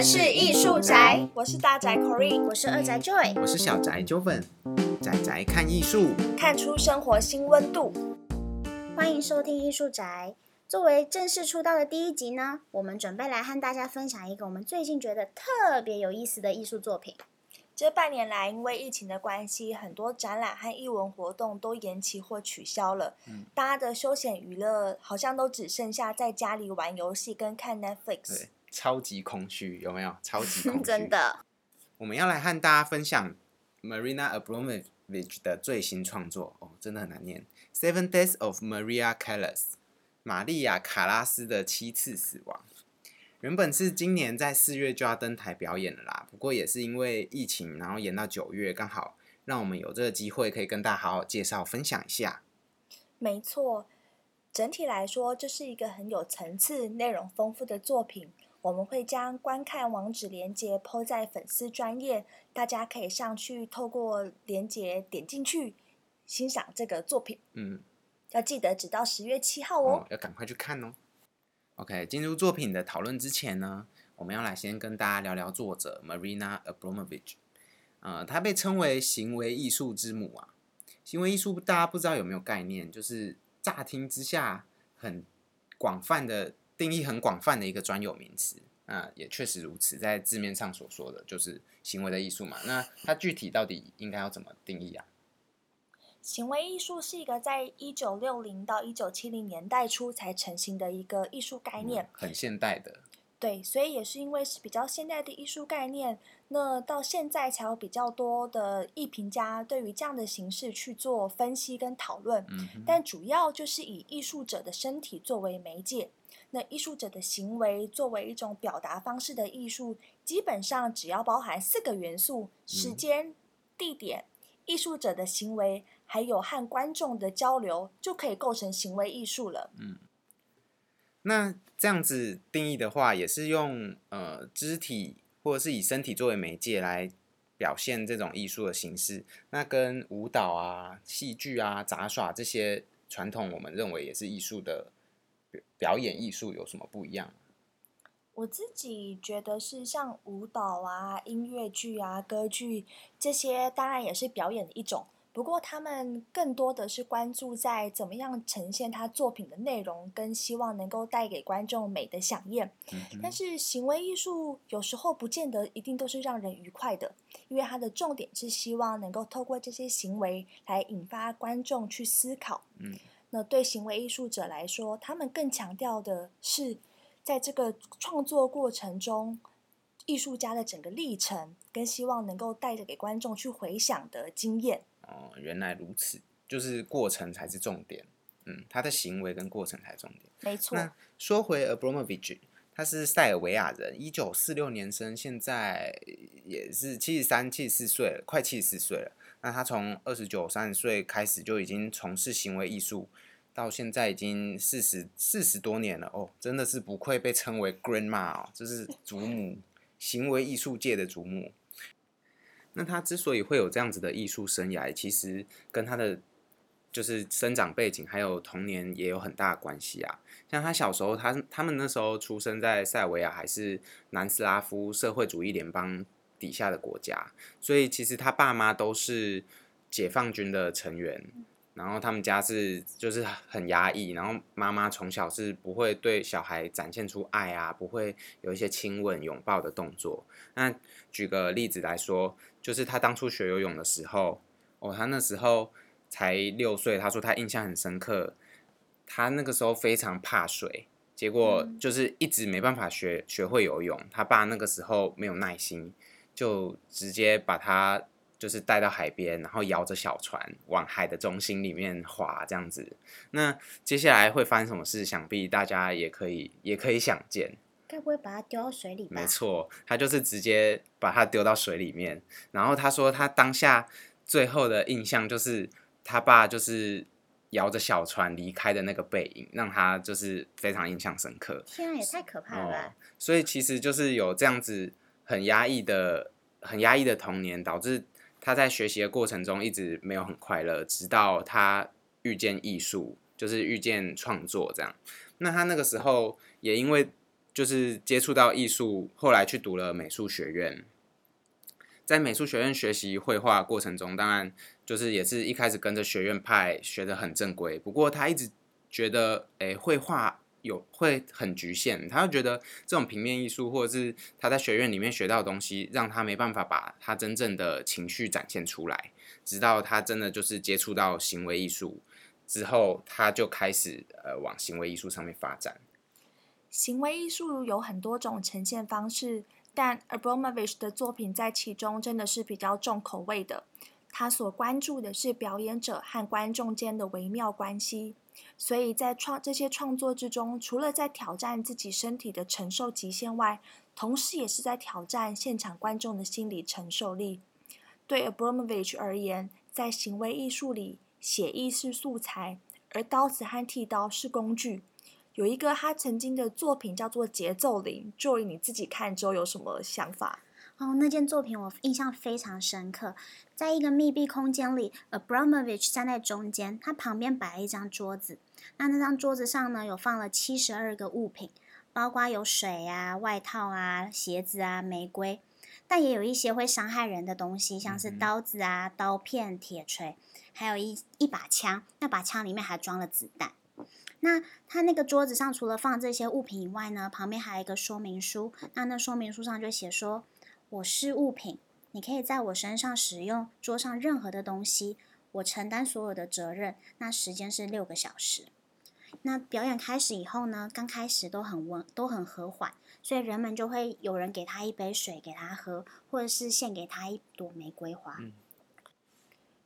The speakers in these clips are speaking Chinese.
们是艺术宅，我是大宅 Corey，我是二宅 Joy，我是小宅 Joven，宅宅看艺术，看出生活新温度。欢迎收听艺术宅。作为正式出道的第一集呢，我们准备来和大家分享一个我们最近觉得特别有意思的艺术作品。这半年来，因为疫情的关系，很多展览和艺文活动都延期或取消了。嗯，大家的休闲娱乐好像都只剩下在家里玩游戏跟看 Netflix。超级空虚，有没有？超级 空虚，真的。我们要来和大家分享 Marina Abramovich 的最新创作哦，真的很难念。Seven Days of Maria Callas，玛丽亚·卡拉斯的七次死亡。原本是今年在四月就要登台表演了啦，不过也是因为疫情，然后延到九月，刚好让我们有这个机会可以跟大家好好介绍分享一下。没错，整体来说，这是一个很有层次、内容丰富的作品。我们会将观看网址连接抛在粉丝专页，大家可以上去透过连接点进去欣赏这个作品。嗯，要记得直到十月七号哦，要赶快去看哦。OK，进入作品的讨论之前呢，我们要来先跟大家聊聊作者 Marina Abramovich。呃，她被称为行为艺术之母啊。行为艺术大家不知道有没有概念？就是乍听之下很广泛的。定义很广泛的一个专有名词，那也确实如此，在字面上所说的就是行为的艺术嘛。那它具体到底应该要怎么定义啊？行为艺术是一个在一九六零到一九七零年代初才成型的一个艺术概念，很现代的。对，所以也是因为是比较现代的艺术概念，那到现在才有比较多的艺评家对于这样的形式去做分析跟讨论。嗯，但主要就是以艺术者的身体作为媒介。那艺术者的行为作为一种表达方式的艺术，基本上只要包含四个元素：时间、地点、艺术者的行为，还有和观众的交流，就可以构成行为艺术了。嗯，那这样子定义的话，也是用呃肢体或者是以身体作为媒介来表现这种艺术的形式，那跟舞蹈啊、戏剧啊、杂耍这些传统，我们认为也是艺术的。表演艺术有什么不一样？我自己觉得是像舞蹈啊、音乐剧啊、歌剧这些，当然也是表演的一种。不过他们更多的是关注在怎么样呈现他作品的内容，跟希望能够带给观众美的响应。但是行为艺术有时候不见得一定都是让人愉快的，因为它的重点是希望能够透过这些行为来引发观众去思考。嗯。那对行为艺术者来说，他们更强调的是，在这个创作过程中，艺术家的整个历程，跟希望能够带着给观众去回想的经验。哦，原来如此，就是过程才是重点。嗯，他的行为跟过程才是重点。没错。那说回 Abramovich，他是塞尔维亚人，一九四六年生，现在也是七十三、七十四岁了，快七十四岁了。那他从二十九、三十岁开始就已经从事行为艺术，到现在已经四十四十多年了哦，真的是不愧被称为 grandma 哦，就是祖母，行为艺术界的祖母。那他之所以会有这样子的艺术生涯，其实跟他的就是生长背景还有童年也有很大的关系啊。像他小时候，他他们那时候出生在塞尔维亚，还是南斯拉夫社会主义联邦。底下的国家，所以其实他爸妈都是解放军的成员，然后他们家是就是很压抑，然后妈妈从小是不会对小孩展现出爱啊，不会有一些亲吻、拥抱的动作。那举个例子来说，就是他当初学游泳的时候，哦，他那时候才六岁，他说他印象很深刻，他那个时候非常怕水。结果就是一直没办法学学会游泳，他爸那个时候没有耐心。就直接把他就是带到海边，然后摇着小船往海的中心里面划，这样子。那接下来会发生什么事？想必大家也可以也可以想见。该不会把它丢到水里吧？没错，他就是直接把它丢到水里面。然后他说，他当下最后的印象就是他爸就是摇着小船离开的那个背影，让他就是非常印象深刻。天啊，也太可怕了吧！所以其实就是有这样子。很压抑的、很压抑的童年，导致他在学习的过程中一直没有很快乐，直到他遇见艺术，就是遇见创作这样。那他那个时候也因为就是接触到艺术，后来去读了美术学院。在美术学院学习绘画过程中，当然就是也是一开始跟着学院派学的很正规。不过他一直觉得，诶，绘画有会很局限。他就觉得这种平面艺术，或者是他在学院里面学到的东西，让他没办法把他真正的情绪展现出来。直到他真的就是接触到行为艺术之后，他就开始呃往行为艺术上面发展。行为艺术有很多种呈现方式。但 Abramovich 的作品在其中真的是比较重口味的，他所关注的是表演者和观众间的微妙关系，所以在创这些创作之中，除了在挑战自己身体的承受极限外，同时也是在挑战现场观众的心理承受力。对 Abramovich 而言，在行为艺术里，写意是素材，而刀子和剃刀是工具。有一个他曾经的作品叫做《节奏灵》，Joy，你自己看之后有什么想法？哦，那件作品我印象非常深刻。在一个密闭空间里，Abramovich 站在中间，他旁边摆了一张桌子。那那张桌子上呢，有放了七十二个物品，包括有水啊、外套啊、鞋子啊、玫瑰，但也有一些会伤害人的东西，像是刀子啊、刀片、铁锤，还有一一把枪。那把枪里面还装了子弹。那他那个桌子上除了放这些物品以外呢，旁边还有一个说明书。那那说明书上就写说：“我是物品，你可以在我身上使用桌上任何的东西，我承担所有的责任。”那时间是六个小时。那表演开始以后呢，刚开始都很温，都很和缓，所以人们就会有人给他一杯水给他喝，或者是献给他一朵玫瑰花。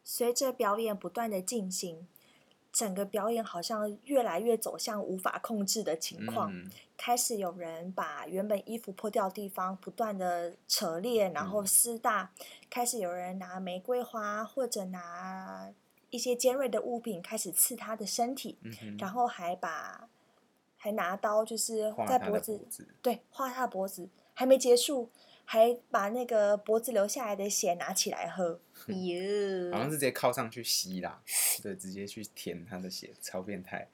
随着表演不断的进行。整个表演好像越来越走向无法控制的情况，开始有人把原本衣服破掉的地方不断的扯裂，然后撕大，开始有人拿玫瑰花或者拿一些尖锐的物品开始刺他的身体，然后还把还拿刀就是在脖子。对划他的脖子，还没结束。还把那个脖子流下来的血拿起来喝，哟，好像是直接靠上去吸啦，对，直接去舔他的血，超变态。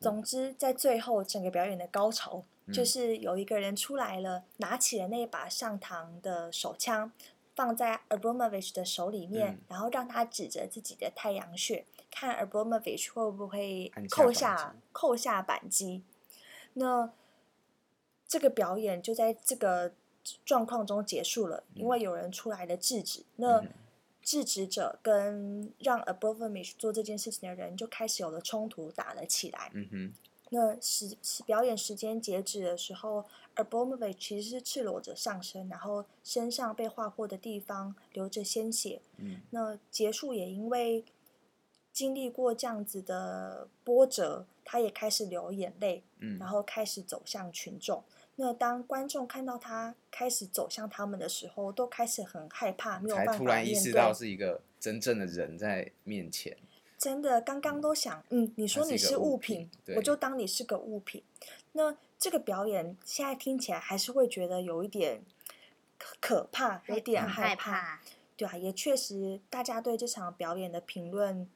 总之，在最后整个表演的高潮，就是有一个人出来了，拿起了那把上膛的手枪，放在 Abramovich 的手里面，然后让他指着自己的太阳穴，看 Abramovich 会不会扣下扣下扳机。那这个表演就在这个。状况中结束了，因为有人出来了制止。那制止者跟让 Abramovich 做这件事情的人就开始有了冲突，打了起来。嗯哼。那时表演时间截止的时候，Abramovich 其实是赤裸着上身，然后身上被划破的地方流着鲜血。嗯。那结束也因为经历过这样子的波折，他也开始流眼泪。嗯。然后开始走向群众。那当观众看到他开始走向他们的时候，都开始很害怕，没有办法突然意识到是一个真正的人在面前。真的，刚刚都想，嗯，你说你是物品，我就当你是个物品。那这个表演现在听起来还是会觉得有一点可怕，有点害怕。对啊，也确实，大家对这场表演的评论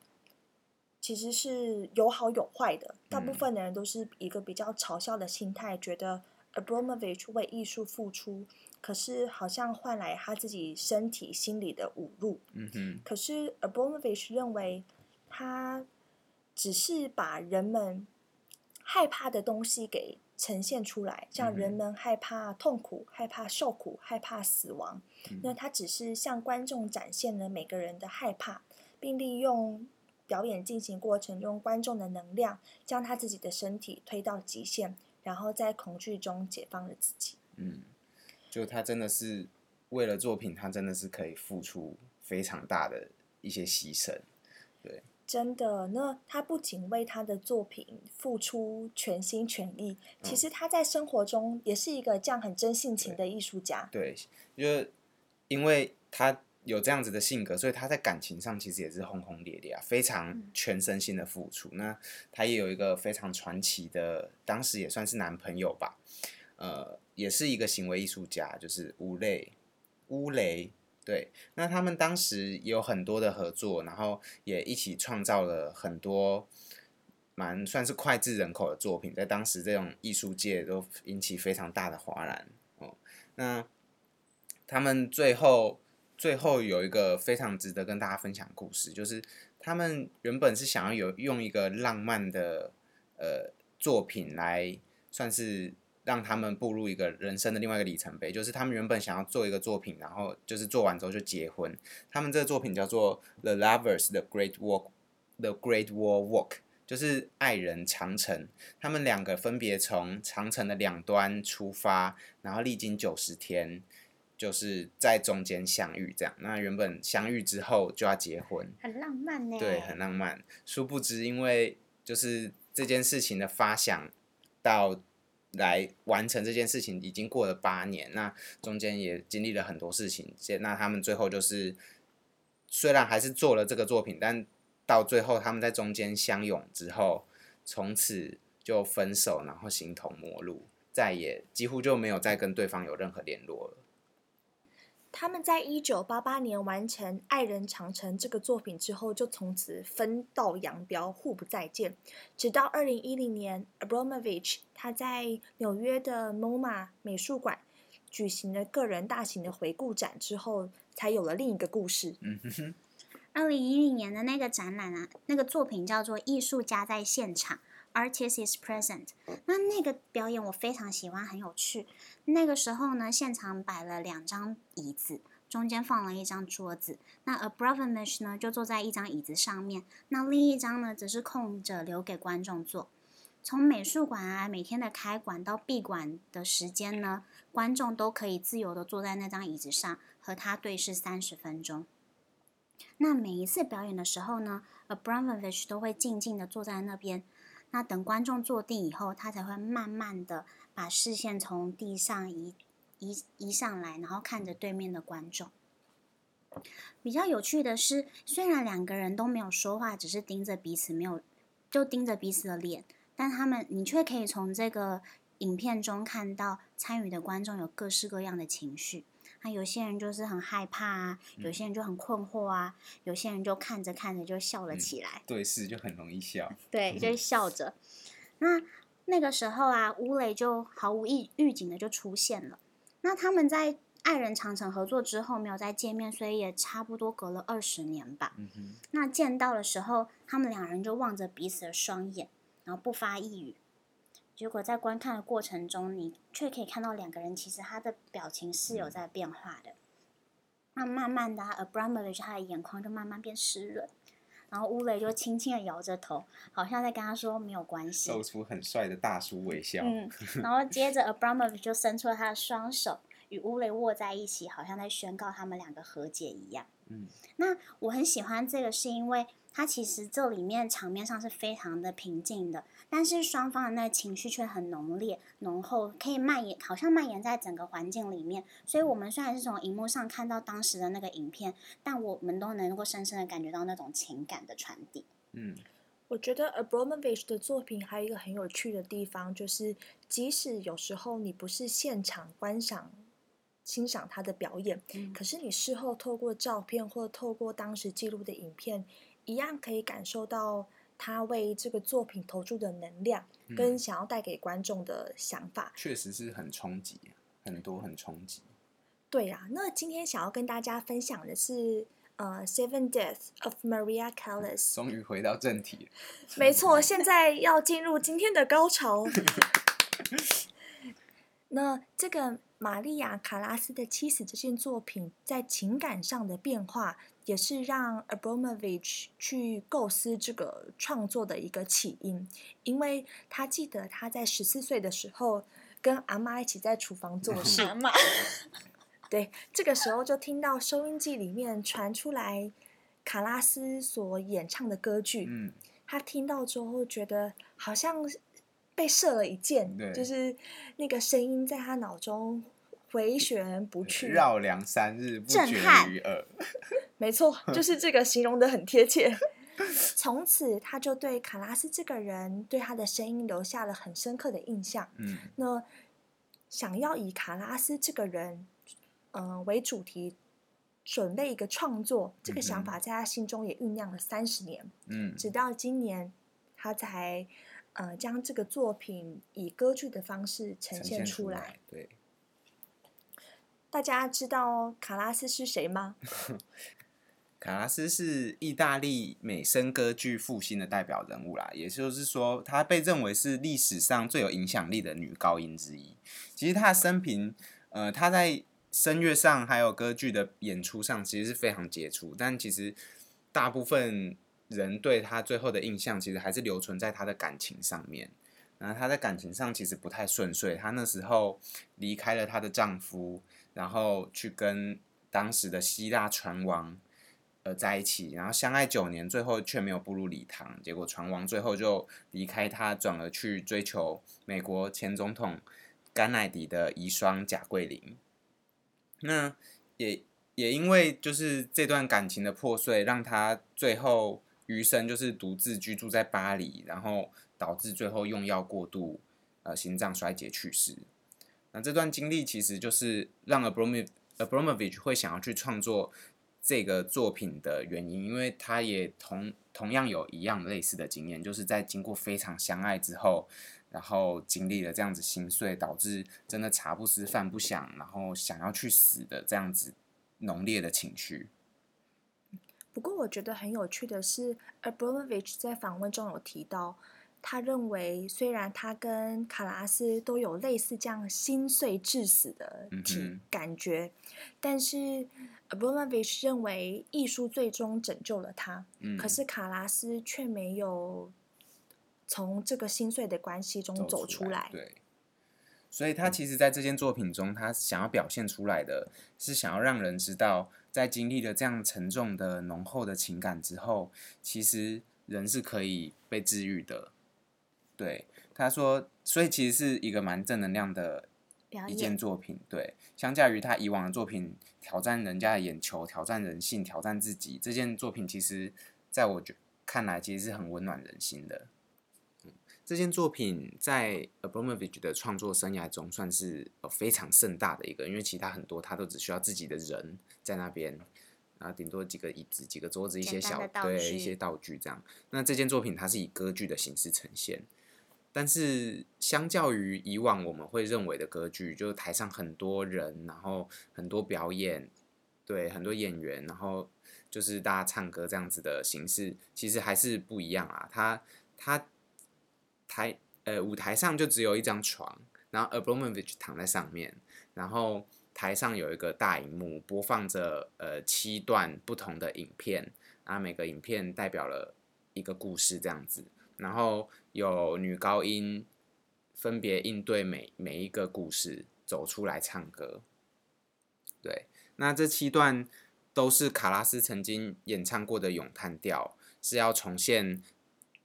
其实是有好有坏的。大部分的人都是一个比较嘲笑的心态，觉得。Abramovich 为艺术付出，可是好像换来他自己身体、心理的侮辱。嗯哼。可是 Abramovich 认为，他只是把人们害怕的东西给呈现出来，像人们害怕痛苦、害怕受苦、害怕死亡。那他只是向观众展现了每个人的害怕，并利用表演进行过程中观众的能量，将他自己的身体推到极限。然后在恐惧中解放了自己。嗯，就他真的是为了作品，他真的是可以付出非常大的一些牺牲。对，真的。那他不仅为他的作品付出全心全意，其实他在生活中也是一个这样很真性情的艺术家。对，就因为他。有这样子的性格，所以他在感情上其实也是轰轰烈烈啊，非常全身心的付出。那他也有一个非常传奇的，当时也算是男朋友吧，呃，也是一个行为艺术家，就是乌雷，乌雷。对，那他们当时也有很多的合作，然后也一起创造了很多蛮算是脍炙人口的作品，在当时这种艺术界都引起非常大的哗然哦。那他们最后最后有一个非常值得跟大家分享故事，就是他们原本是想要有用一个浪漫的呃作品来算是让他们步入一个人生的另外一个里程碑，就是他们原本想要做一个作品，然后就是做完之后就结婚。他们这个作品叫做《The Lovers: The Great Walk》，《The Great Wall Walk》。就是爱人长城，他们两个分别从长城的两端出发，然后历经九十天，就是在中间相遇。这样，那原本相遇之后就要结婚，很浪漫呢。对，很浪漫。殊不知，因为就是这件事情的发想到来完成这件事情，已经过了八年，那中间也经历了很多事情。那他们最后就是，虽然还是做了这个作品，但。到最后，他们在中间相拥之后，从此就分手，然后形同陌路，再也几乎就没有再跟对方有任何联络了。他们在一九八八年完成《爱人长城》这个作品之后，就从此分道扬镳，互不再见。直到二零一零年，Abramovich 他在纽约的 MoMA 美术馆举行了个人大型的回顾展之后，才有了另一个故事。嗯哼哼。二零一零年的那个展览啊，那个作品叫做《艺术家在现场》（Artist is Present）。那那个表演我非常喜欢，很有趣。那个时候呢，现场摆了两张椅子，中间放了一张桌子。那 Abramovich 呢就坐在一张椅子上面，那另一张呢则是空着，留给观众坐。从美术馆啊每天的开馆到闭馆的时间呢，观众都可以自由的坐在那张椅子上，和他对视三十分钟。那每一次表演的时候呢，Abramovich 都会静静的坐在那边。那等观众坐定以后，他才会慢慢的把视线从地上移移移上来，然后看着对面的观众。比较有趣的是，虽然两个人都没有说话，只是盯着彼此，没有就盯着彼此的脸，但他们你却可以从这个影片中看到参与的观众有各式各样的情绪。那有些人就是很害怕啊，有些人就很困惑啊，有些人就看着看着就笑了起来。对视就很容易笑。对，就笑着。那那个时候啊，乌雷就毫无预预警的就出现了。那他们在爱人长城合作之后没有再见面，所以也差不多隔了二十年吧。嗯哼。那见到的时候，他们两人就望着彼此的双眼，然后不发一语。结果在观看的过程中，你却可以看到两个人其实他的表情是有在变化的。那慢慢的，Abramovich 他的眼眶就慢慢变湿润，然后乌雷就轻轻的摇着头，好像在跟他说没有关系，露出很帅的大叔微笑。嗯，然后接着 Abramovich 就伸出了他的双手，与乌雷握在一起，好像在宣告他们两个和解一样。嗯，那我很喜欢这个，是因为。它其实这里面场面上是非常的平静的，但是双方的那情绪却很浓烈、浓厚，可以蔓延，好像蔓延在整个环境里面。所以，我们虽然是从荧幕上看到当时的那个影片，但我们都能够深深的感觉到那种情感的传递。嗯，我觉得 Abramovich 的作品还有一个很有趣的地方，就是即使有时候你不是现场观赏、欣赏他的表演，可是你事后透过照片或透过当时记录的影片。一样可以感受到他为这个作品投注的能量，跟想要带给观众的想法，确实是很冲击，很多很冲击。对呀，那今天想要跟大家分享的是，呃，《Seven Deaths of Maria Callas 》。终于回到正题。没错，现在要进入今天的高潮。那这个玛丽亚·卡拉斯的妻子这件作品，在情感上的变化。也是让 Abramovich 去构思这个创作的一个起因，因为他记得他在十四岁的时候跟阿妈一起在厨房做 事，阿妈，对，这个时候就听到收音机里面传出来卡拉斯所演唱的歌剧，嗯，他听到之后觉得好像被射了一箭，就是那个声音在他脑中。回旋不去，绕梁三日不绝于耳。没错，就是这个形容的很贴切。从此，他就对卡拉斯这个人，对他的声音留下了很深刻的印象。嗯，那想要以卡拉斯这个人，嗯为主题，准备一个创作，这个想法在他心中也酝酿了三十年。嗯，直到今年，他才呃将这个作品以歌剧的方式呈呈现出来。对，大家知道卡拉斯是谁吗？卡拉斯是意大利美声歌剧复兴的代表人物啦，也就是说，她被认为是历史上最有影响力的女高音之一。其实她的生平，呃，她在声乐上还有歌剧的演出上，其实是非常杰出。但其实大部分人对她最后的印象，其实还是留存在她的感情上面。然后她在感情上其实不太顺遂，她那时候离开了她的丈夫，然后去跟当时的希腊船王。呃，在一起，然后相爱九年，最后却没有步入礼堂。结果船王最后就离开他，转而去追求美国前总统甘乃迪的遗孀贾桂林。那也也因为就是这段感情的破碎，让他最后余生就是独自居住在巴黎，然后导致最后用药过度，呃，心脏衰竭去世。那这段经历其实就是让 Abramovich 会想要去创作。这个作品的原因，因为他也同同样有一样类似的经验，就是在经过非常相爱之后，然后经历了这样子心碎，导致真的茶不思饭不想，然后想要去死的这样子浓烈的情绪。不过我觉得很有趣的是，Abramovich 在访问中有提到，他认为虽然他跟卡拉斯都有类似这样心碎致死的体感觉，但是 Abramovich 认为艺术最终拯救了他，嗯，可是卡拉斯却没有从这个心碎的关系中走出来。对，所以他其实在这件作品中，他想要表现出来的是想要让人知道，在经历了这样沉重的、浓厚的情感之后，其实人是可以被治愈的。对，他说，所以其实是一个蛮正能量的一件作品。对，相较于他以往的作品，挑战人家的眼球、挑战人性、挑战自己，这件作品其实在我觉看来，其实是很温暖人心的。这件作品在 Abramovich 的创作生涯中算是呃非常盛大的一个，因为其他很多他都只需要自己的人在那边，然后顶多几个椅子、几个桌子、一些小对一些道具这样。那这件作品它是以歌剧的形式呈现，但是相较于以往我们会认为的歌剧，就是台上很多人，然后很多表演，对很多演员，然后就是大家唱歌这样子的形式，其实还是不一样啊。它它台呃舞台上就只有一张床，然后 Abramovich 躺在上面，然后台上有一个大荧幕播放着呃七段不同的影片，然后每个影片代表了一个故事这样子，然后有女高音分别应对每每一个故事走出来唱歌。对，那这七段都是卡拉斯曾经演唱过的咏叹调，是要重现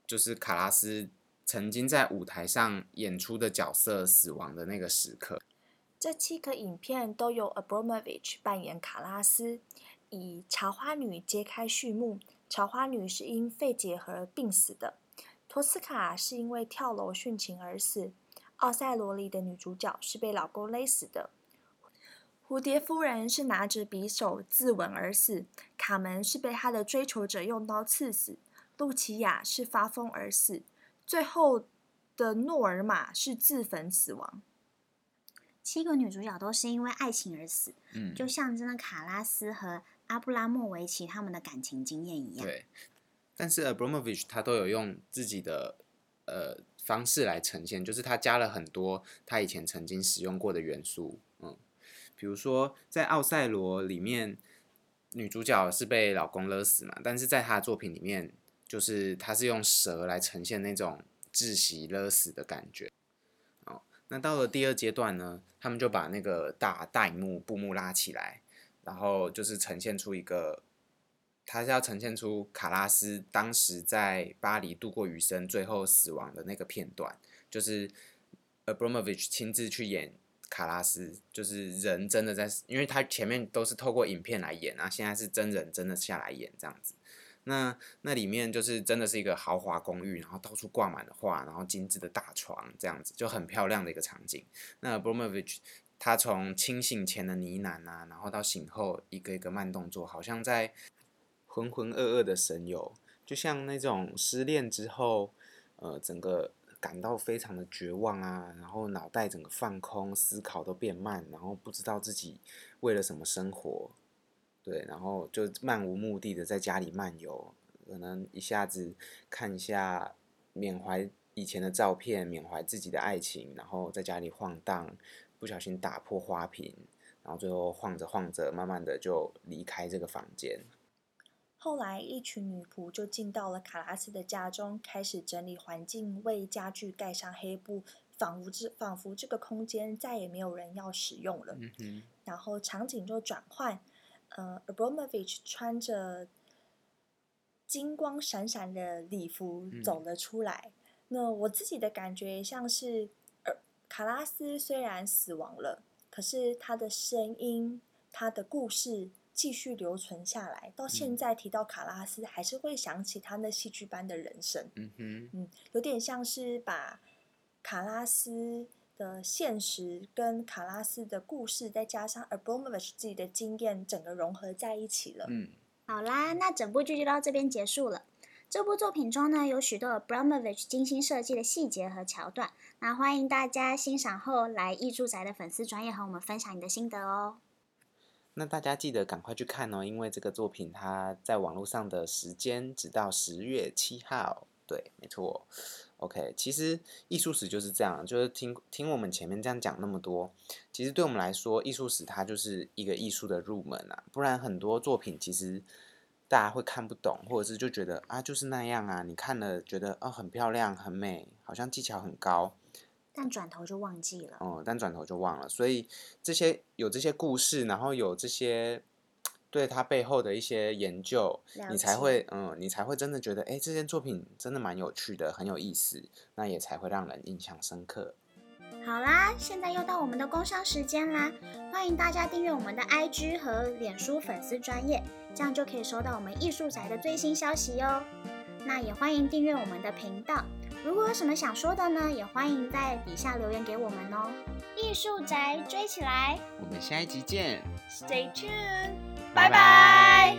就是卡拉斯曾经在舞台上演出的角色死亡的那个时刻。这七个影片都由 Abramovich 扮演卡拉斯，以茶花女揭开序幕。茶花女是因肺结核病死的，托斯卡是因为跳楼殉情而死，奥赛罗里的女主角是被老公勒死的，蝴蝶夫人是拿着匕首自刎而死，卡门是被她的追求者用刀刺死，露琪亚是发疯而死，最后的诺尔玛是自焚死亡。七个女主角都是因为爱情而死，嗯，就象征了卡拉斯和阿布拉莫维奇他们的感情经验一样。对，但是 Abramovich 他都有用自己的呃方式来呈现，就是他加了很多他以前曾经使用过的元素，嗯，比如说在《奥赛罗》里面，女主角是被老公勒死嘛，但是在他的作品里面，就是他是用蛇来呈现那种窒息勒死的感觉。哦，那到了第二阶段呢，他们就把那个大大幕布幕拉起来，然后就是呈现出一个，他是要呈现出卡拉斯当时在巴黎度过余生，最后死亡的那个片段，就是 Abramovich 亲自去演卡拉斯，就是人真的在，因为他前面都是透过影片来演啊，现在是真人真的下来演这样子。那那里面就是真的是一个豪华公寓，然后到处挂满了画，然后精致的大床这样子，就很漂亮的一个场景。那 Bromovich 他从清醒前的呢喃啊，然后到醒后一个一个慢动作，好像在浑浑噩噩的神游，就像那种失恋之后，呃整个感到非常的绝望啊，然后脑袋整个放空，思考都变慢，然后不知道自己为了什么生活，对，然后就漫无目的的在家里漫游，可能一下子看一下缅怀以前的照片，缅怀自己的爱情，然后在家里晃荡，不小心打破花瓶，然后最后晃着晃着，慢慢的就离开这个房间。后来，一群女仆就进到了卡拉斯的家中，开始整理环境，为家具盖上黑布，仿佛这仿佛这个空间再也没有人要使用了。嗯哼，然后场景就转换，呃，Abramovich 穿着金光闪闪的礼服嗯走了出来。那我自己的感觉像是，呃，卡拉斯虽然死亡了，可是他的声音、他的故事继续留存下来。到现嗯在提到卡拉斯，还是会想起他那戏剧般的人生。嗯哼，嗯，有点像是把卡拉斯的现实跟卡拉斯的故事，再加上 Abramovich 自己的经验，整个融合在一起了。嗯。好啦，那整部剧就到这边结束了。这部作品中呢，有许多 Abramovich 精心设计的细节和桥段，那欢迎大家欣赏后来艺住宅的粉丝专业和我们分享你的心得哦。那大家记得赶快去看哦，因为这个作品它在网络上的时间直到十月七号。对，没错。OK，其实艺术史就是这样，就是听听我们前面这样讲那么多，其实对我们来说，艺术史它就是一个艺术的入门啊。不然很多作品其实大家会看不懂，或者是就觉得啊就是那样啊，你看了觉得啊很漂亮很美，好像技巧很高，但转头就忘记了。哦，但转头就忘了。所以这些有这些故事，然后有这些对它背后的一些研究，你才解会嗯，你才会真的觉得，哎，这件作品真的蛮有趣的，很有意思，那也才会让人印象深刻。好啦，现在又到我们的工商时间啦！欢迎大家订阅我们的 IG 和脸书粉丝专业，这样就可以收到我们艺术宅的最新消息哟。那也欢迎订阅我们的频道。如果有什么想说的呢，也欢迎在底下留言给我们哦。艺术宅追起来我们下一集见，Stay tuned，拜拜。